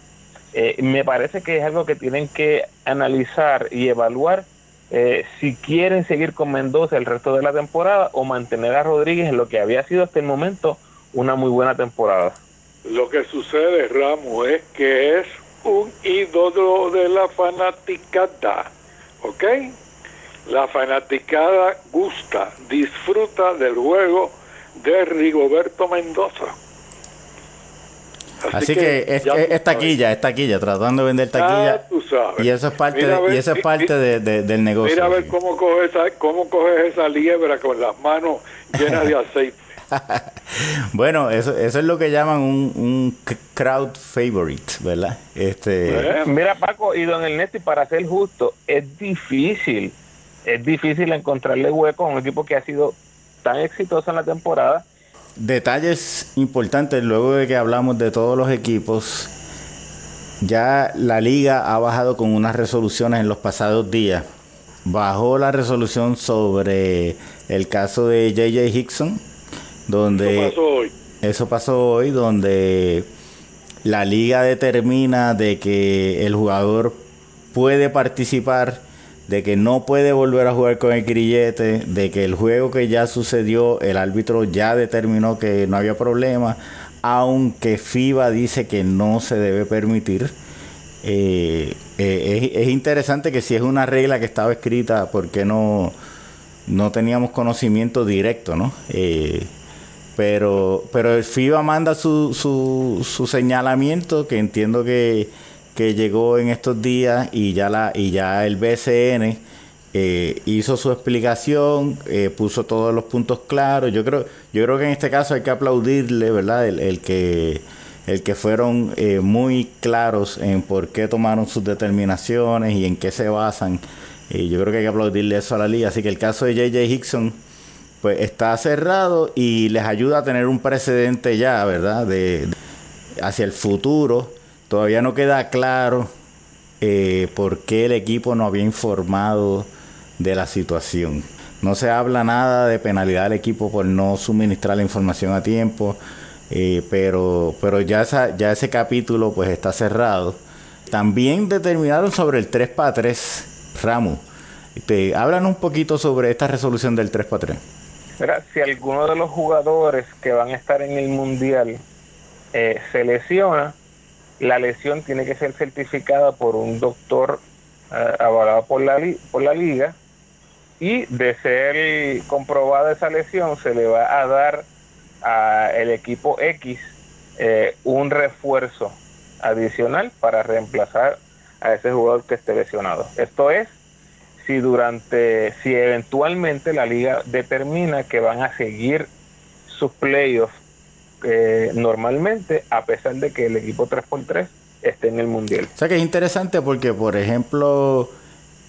eh, me parece que es algo que tienen que analizar y evaluar eh, si quieren seguir con Mendoza el resto de la temporada o mantener a Rodríguez en lo que había sido hasta el momento una muy buena temporada. Lo que sucede, Ramos, es que es un ídolo de la fanaticada, ¿ok? La fanaticada gusta, disfruta del juego de Rigoberto Mendoza. Así, que, es, taquilla, es taquilla, tratando de vender taquilla. Y eso es parte, y eso es parte de, del negocio. Mira a ver cómo coges esa, cómo coges esa liebra con las manos llenas de aceite. bueno, eso, eso es lo que llaman un, un crowd favorite, ¿verdad? Este... Mira, Paco y don Ernesto, y para ser justo, es difícil, es difícil encontrarle hueco a un equipo que ha sido tan exitoso en la temporada Detalles importantes, luego de que hablamos de todos los equipos, ya la liga ha bajado con unas resoluciones en los pasados días. Bajó la resolución sobre el caso de JJ Hickson, donde... Eso pasó hoy. Eso pasó hoy, donde la liga determina de que el jugador puede participar de que no puede volver a jugar con el grillete, de que el juego que ya sucedió, el árbitro ya determinó que no había problema, aunque FIBA dice que no se debe permitir. Eh, eh, es, interesante que si es una regla que estaba escrita, ¿por qué no, no teníamos conocimiento directo, no? Eh, pero, pero FIBA manda su, su, su señalamiento, que entiendo que que llegó en estos días y ya, la, y ya el BCN eh, hizo su explicación, eh, puso todos los puntos claros. Yo creo, yo creo que en este caso hay que aplaudirle, ¿verdad? El, que, el que fueron eh, muy claros en por qué tomaron sus determinaciones y en qué se basan. Y yo creo que hay que aplaudirle eso a la liga. Así que el caso de JJ Hickson pues está cerrado y les ayuda a tener un precedente ya, ¿verdad? De, hacia el futuro. Todavía no queda claro eh, por qué el equipo no había informado de la situación. No se habla nada de penalidad al equipo por no suministrar la información a tiempo, eh, pero, pero ya, ya ese capítulo pues está cerrado. También determinaron sobre el 3 para 3, Ramos. Te, hablan un poquito sobre esta resolución del 3 para 3. si alguno de los jugadores que van a estar en el mundial eh, se lesiona, la lesión tiene que ser certificada por un doctor eh, avalado por la, por la liga y de ser comprobada esa lesión se le va a dar al equipo X eh, un refuerzo adicional para reemplazar a ese jugador que esté lesionado. Esto es si durante, si eventualmente la liga determina que van a seguir sus playoffs eh, normalmente, a pesar de que el equipo 3x3 esté en el mundial. O sea que es interesante porque, por ejemplo,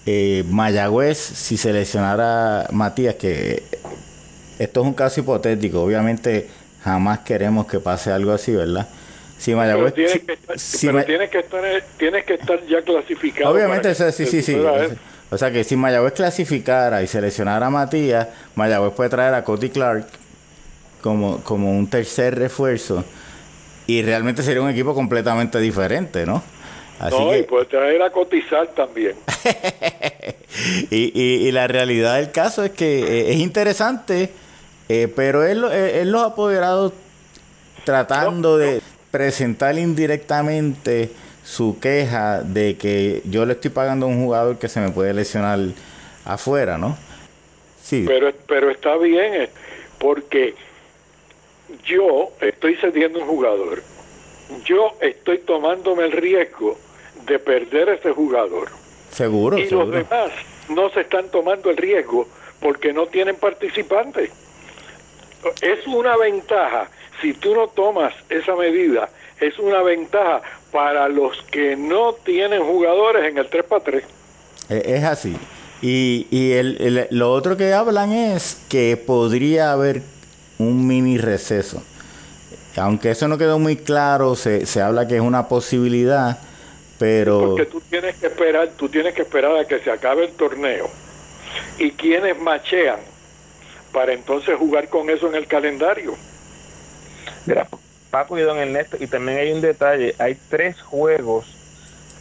eh, Mayagüez, si seleccionara Matías, que esto es un caso hipotético, obviamente jamás queremos que pase algo así, ¿verdad? Si Mayagüez, pero tienes, que estar, tienes, que estar, ya clasificado. Obviamente, sí, sí, sí. O sea que si Mayagüez clasificara y seleccionara a Matías, Mayagüez puede traer a Cody Clark como, como un tercer refuerzo y realmente sería un equipo completamente diferente, ¿no? no, y puede traer a cotizar también. y, y, la realidad del caso es que eh, es interesante, eh, pero él, eh, él, los ha apoderado tratando de presentar indirectamente su queja de que yo le estoy pagando a un jugador que se me puede lesionar afuera, ¿no? Sí. Pero, pero está bien, porque yo estoy cediendo un jugador. Yo estoy tomándome el riesgo de perder ese jugador. Seguro. Y los demás no se están tomando el riesgo porque no tienen participantes. Es una ventaja. Si tú no tomas esa medida, es una ventaja para los que no tienen jugadores en el 3 para 3. Es así. Y, y el, lo otro que hablan es que podría haber un mini receso. Aunque eso no quedó muy claro, se, se habla que es una posibilidad pero... Porque tú tienes que esperar, tú tienes que esperar a que se acabe el torneo y quienes machean para entonces jugar con eso en el calendario. Mira, Paco y Don Ernesto, y también hay un detalle, hay tres juegos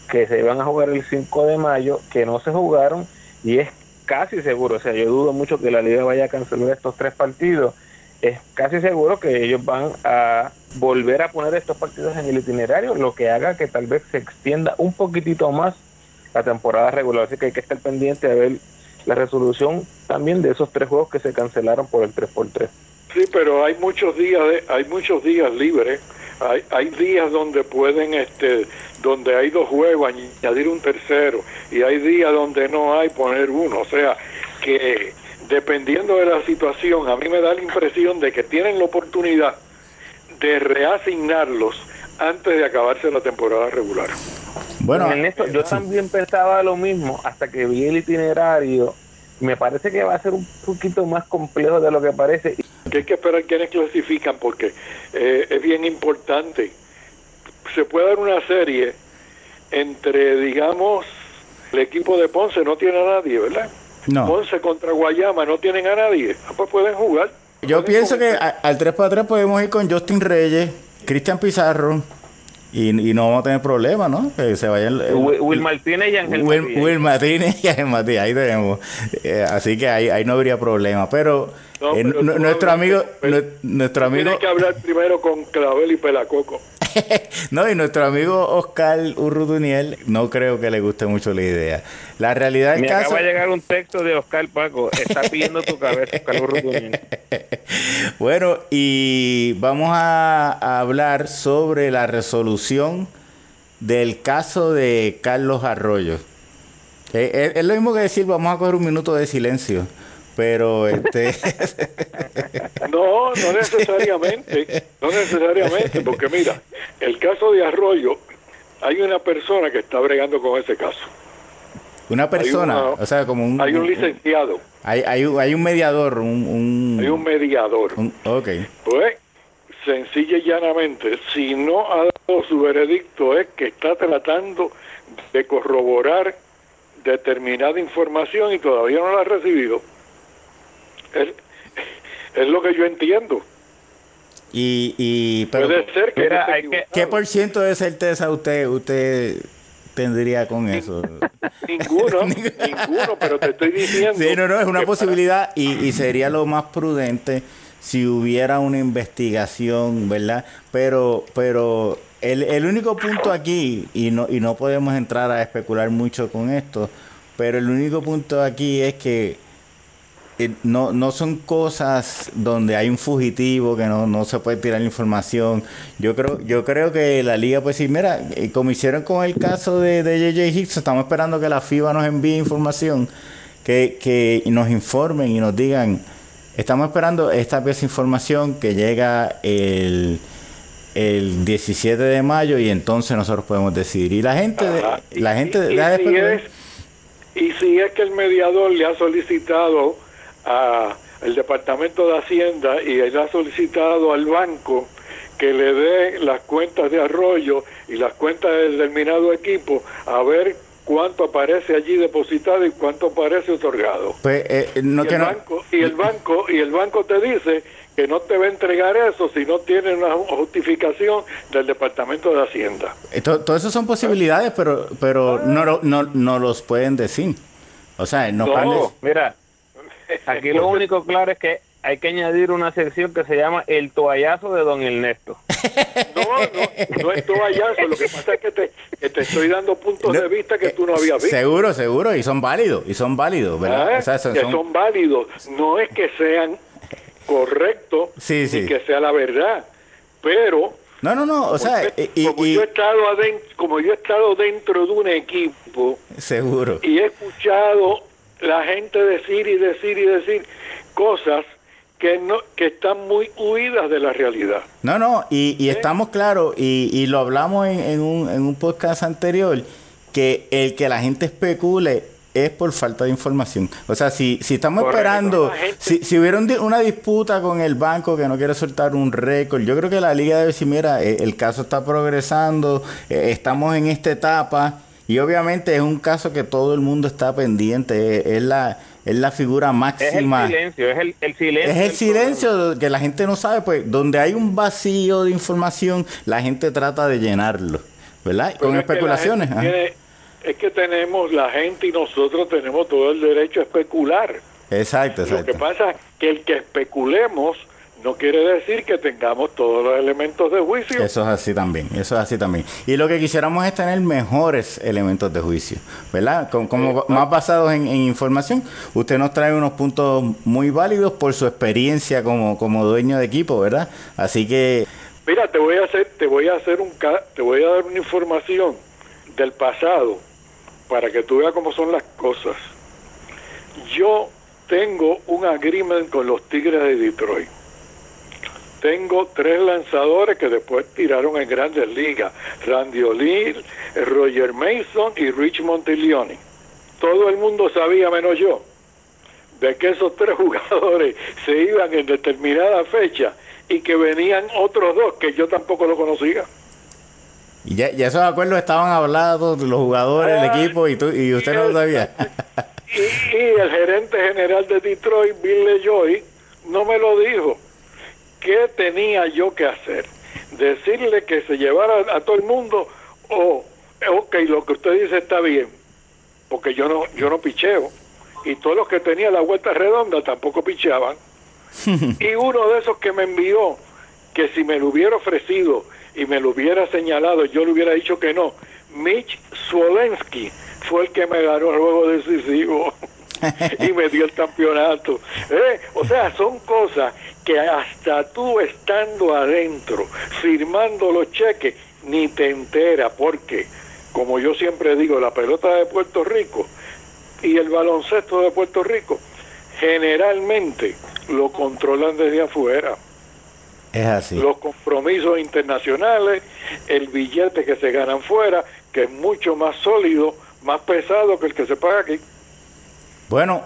que se iban a jugar el 5 de mayo que no se jugaron y es casi seguro, o sea, yo dudo mucho que la liga vaya a cancelar estos tres partidos, es casi seguro que ellos van a volver a poner estos partidos en el itinerario, lo que haga que tal vez se extienda un poquitito más la temporada regular. Así que hay que estar pendiente a ver la resolución también de esos tres juegos que se cancelaron por el 3x3. Sí, pero hay muchos días hay muchos días libres. Hay, hay días donde pueden este donde hay dos juegos añadir un tercero y hay días donde no hay poner uno, o sea, que dependiendo de la situación, a mí me da la impresión de que tienen la oportunidad de reasignarlos antes de acabarse la temporada regular. Bueno, yo también pensaba lo mismo hasta que vi el itinerario. Me parece que va a ser un poquito más complejo de lo que parece. Que hay que esperar quienes clasifican porque eh, es bien importante. Se puede dar una serie entre, digamos, el equipo de Ponce no tiene a nadie, ¿verdad? No. Ponce contra Guayama no tienen a nadie. Ah, pues pueden jugar. Yo pienso que al 3 para 3 podemos ir con Justin Reyes, Cristian Pizarro. Y, no vamos a tener problemas, ¿no? Que se vayan. Will, Martínez y Ángel Will, Matías. Will Martínez y Ángel Matías, ahí tenemos. Eh, así que ahí, ahí no habría problema. Pero, eh, nuestro amigo. nuestro amigo. Tiene que hablar primero con Clavel y Pelacoco. no, y nuestro amigo Oscar Urrutuniel no creo que le guste mucho la idea. La realidad del Me caso... acaba de llegar un texto de Oscar Paco. Está pidiendo tu cabeza, Oscar Urrutuniel. bueno, y vamos a, hablar sobre la resolución del caso de Carlos Arroyo. Eh, eh, es, lo mismo que decir, vamos a coger un minuto de silencio pero este no no necesariamente no necesariamente porque mira el caso de Arroyo hay una persona que está bregando con ese caso. Una persona o sea como un hay un licenciado. Hay, hay, hay un mediador un, hay un mediador. ok. Pues sencilla y llanamente si no ha dado su veredicto es que está tratando de corroborar determinada información y todavía no la ha recibido es, es lo que yo entiendo. Y, y pero, puede ser que, Mira, que ¿Qué por ciento de certeza usted usted tendría con eso? Ninguno, ninguno, pero te estoy diciendo. Sí, no, no, es una posibilidad y, y sería lo más prudente si hubiera una investigación, ¿verdad? Pero, pero el, el único punto aquí, y no, y no podemos entrar a especular mucho con esto, pero el único punto aquí es que eh, no, no son cosas donde hay un fugitivo que no, no se puede tirar información. Yo creo, yo creo que la liga pues sí, mira, eh, como hicieron con el caso de, de JJ Hicks, estamos esperando que la FIBA nos envíe información, que, que nos informen y nos digan, estamos esperando esta pieza de información que llega el, el 17 de mayo y entonces nosotros podemos decidir. Y la gente, la gente y, si es, y si es que el mediador le ha solicitado al Departamento de Hacienda y él ha solicitado al banco que le dé las cuentas de arroyo y las cuentas del determinado equipo a ver cuánto aparece allí depositado y cuánto aparece otorgado. Pues, eh, y, el banco, y el banco y el banco te dice que no te va a entregar eso si no tiene una justificación del Departamento de Hacienda. Todo, eso son posibilidades, pero pero no, no, no los pueden decir. O sea, no, no mira, Aquí lo único claro es que hay que añadir una sección que se llama el toallazo de don Ernesto. No, no, no es toallazo, lo que pasa es que te, estoy dando puntos de vista que tú no habías visto. Seguro, seguro, y son válidos, y son válidos, ¿verdad? Ah, que son... válidos, no es que sean correctos sí, ni que sea la verdad, pero... No, no, no, o sea... como, Yo he estado adentro, como yo he estado dentro de un equipo... Seguro. Y he escuchado la gente decir y decir y decir cosas que no que están muy huidas de la realidad. No, no, y, y estamos claros, y, y, lo hablamos en, en, un, en un podcast anterior, que el que la gente especule es por falta de información. O sea, si, si estamos esperando, si, si hubiera una disputa con el banco que no quiere soltar un récord, yo creo que la liga debe decir, mira, eh, el caso está progresando, eh, estamos en esta etapa y obviamente es un caso que todo el mundo está pendiente, es, la es la figura máxima. Es el silencio, es el, silencio. Es el silencio que la gente no sabe, pues donde hay un vacío de información, la gente trata de llenarlo, ¿verdad? Con especulaciones. es que tenemos, la gente y nosotros tenemos todo el derecho a especular. Exacto, exacto. Lo que pasa es que el que especulemos no quiere decir que tengamos todos los elementos de juicio. Eso es así también, eso es así también. Y lo que quisiéramos es tener mejores elementos de juicio, ¿verdad? Como, más basados en, información. Usted nos trae unos puntos muy válidos por su experiencia como, como dueño de equipo, ¿verdad? Así que... Mira, te voy a hacer, te voy a hacer un, te voy a dar una información del pasado para que tú veas cómo son las cosas. Yo tengo un agreement con los Tigres de Detroit tengo tres lanzadores que después tiraron en grandes ligas, Randy O'Leary, Roger Mason y Rich Montilioni. Todo el mundo sabía, menos yo, de que esos tres jugadores se iban en determinada fecha y que venían otros dos que yo tampoco lo conocía. Y ya, esos acuerdos estaban hablados, los jugadores, el ah, equipo, y, tú, y usted no lo sabía. y, y, el gerente general de Detroit, Bill LeJoy, no me lo dijo. ¿Qué tenía yo que hacer? Decirle que se llevara a todo el mundo o, ok, lo que usted dice está bien, porque yo no, yo no picheo. Y todos los que tenían la vuelta redonda tampoco picheaban. y uno de esos que me envió, que si me lo hubiera ofrecido y me lo hubiera señalado, yo le hubiera dicho que no. Mitch Swolensky fue el que me ganó el juego decisivo y me dio el campeonato. ¿Eh? O sea, son cosas que hasta tú estando adentro, firmando los cheques, ni te entera, porque, como yo siempre digo, la pelota de Puerto Rico y el baloncesto de Puerto Rico generalmente lo controlan desde afuera. Es así. Los compromisos internacionales, el billete que se ganan fuera, que es mucho más sólido, más pesado que el que se paga aquí. Bueno,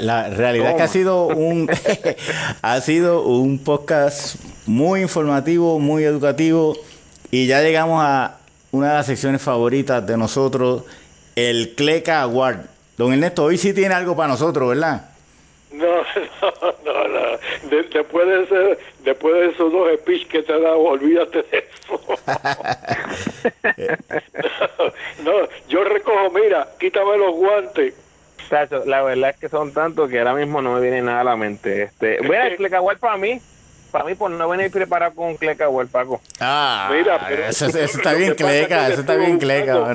la realidad es que ha sido un ha sido un podcast muy informativo, muy educativo y ya llegamos a una de las secciones favoritas de nosotros, el Cleca Award. Don Ernesto, hoy sí tiene algo para nosotros, ¿verdad? No, no, no. después, de después de esos dos speech que te he dado, olvídate de eso. no, yo recojo, mira, quítame los guantes la verdad es que son tantos que ahora mismo no me viene nada a la mente. Este, bueno, el Clecawar para mí, para mí por no venir preparado con Clecawar, Paco. Ah, Mira, pero eso, está bien Cleca, eso está bien Cleca.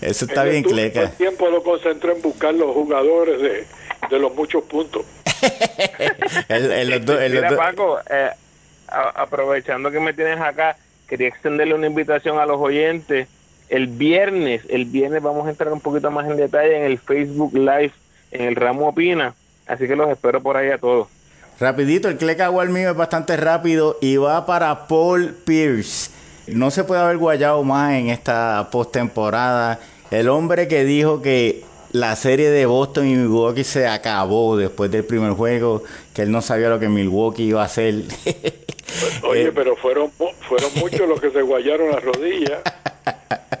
Eso está bien Cleca. El tiempo lo concentré en buscar los jugadores de, de los muchos puntos. Mira, Paco, eh, aprovechando que me tienes acá, quería extenderle una invitación a los oyentes el viernes, el viernes vamos a entrar un poquito más en detalle en el Facebook Live, en el Ramo Opina, así que los espero por ahí a todos. Rapidito, el click Award mío es bastante rápido y va para Paul Pierce. No se puede haber guayado más en esta postemporada. El hombre que dijo que la serie de Boston y Milwaukee se acabó después del primer juego, que él no sabía lo que Milwaukee iba a hacer. Oye, pero fueron, fueron muchos los que se guayaron las rodillas.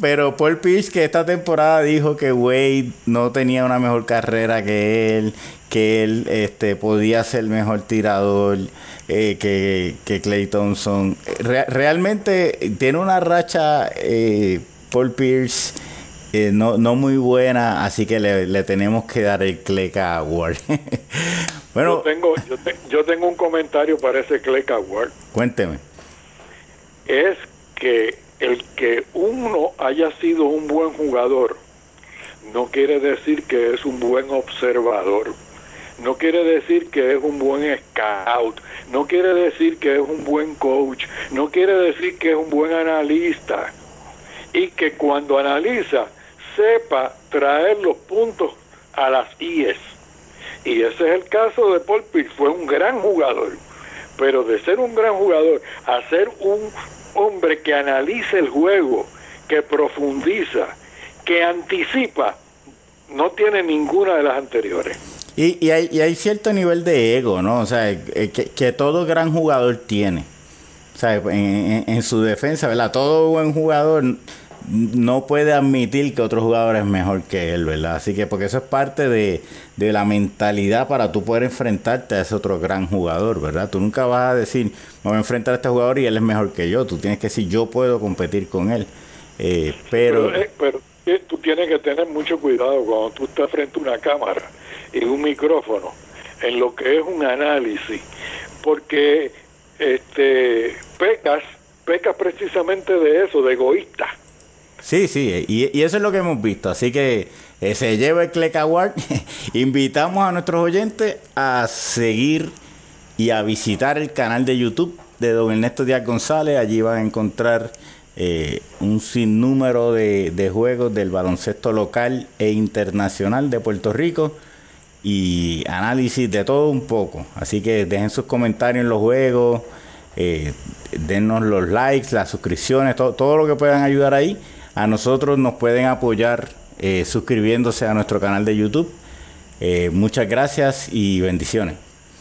Pero Paul Pierce que esta temporada dijo que Wade no tenía una mejor carrera que él, que él este, podía ser mejor tirador eh, que, que Clay Thompson. realmente tiene una racha eh, Paul Pierce eh, no, no muy buena, así que le, tenemos que dar el Cleca Award. bueno, yo tengo, yo, tengo un comentario para ese Cleca Award. Cuénteme. Es que el que uno haya sido un buen jugador no quiere decir que es un buen observador, no quiere decir que es un buen scout, no quiere decir que es un buen coach, no quiere decir que es un buen analista y que cuando analiza sepa traer los puntos a las IES. Y ese es el caso de Paul Pierce, fue un gran jugador, pero de ser un gran jugador a ser un hombre que analiza el juego, que profundiza, que anticipa, no tiene ninguna de las anteriores. Y, hay, y hay, cierto nivel de ego, ¿no? O sea, eh, que, todo gran jugador tiene. O sea, en, en, su defensa, ¿verdad? Todo buen jugador no puede admitir que otro jugador es mejor que él, ¿verdad? Así que porque eso es parte de, de, la mentalidad para tú poder enfrentarte a ese otro gran jugador, ¿verdad? Tú nunca vas a decir, me voy a enfrentar a este jugador y él es mejor que yo. Tú tienes que decir, yo puedo competir con él. Eh, pero... Pero, eh, tú tienes que tener mucho cuidado cuando tú estás frente a una cámara y un micrófono en lo que es un análisis, porque este pecas, pecas precisamente de eso, de egoísta Sí, sí, y, eso es lo que hemos visto. Así que eh, se lleva el Click Award. Invitamos a nuestros oyentes a seguir y a visitar el canal de YouTube de don Ernesto Díaz González. Allí van a encontrar eh, un sinnúmero de, de, juegos del baloncesto local e internacional de Puerto Rico y análisis de todo un poco. Así que dejen sus comentarios en los juegos, eh, denos los likes, las suscripciones, todo, todo lo que puedan ayudar ahí. A nosotros nos pueden apoyar eh, suscribiéndose a nuestro canal de YouTube. Eh, muchas gracias y bendiciones.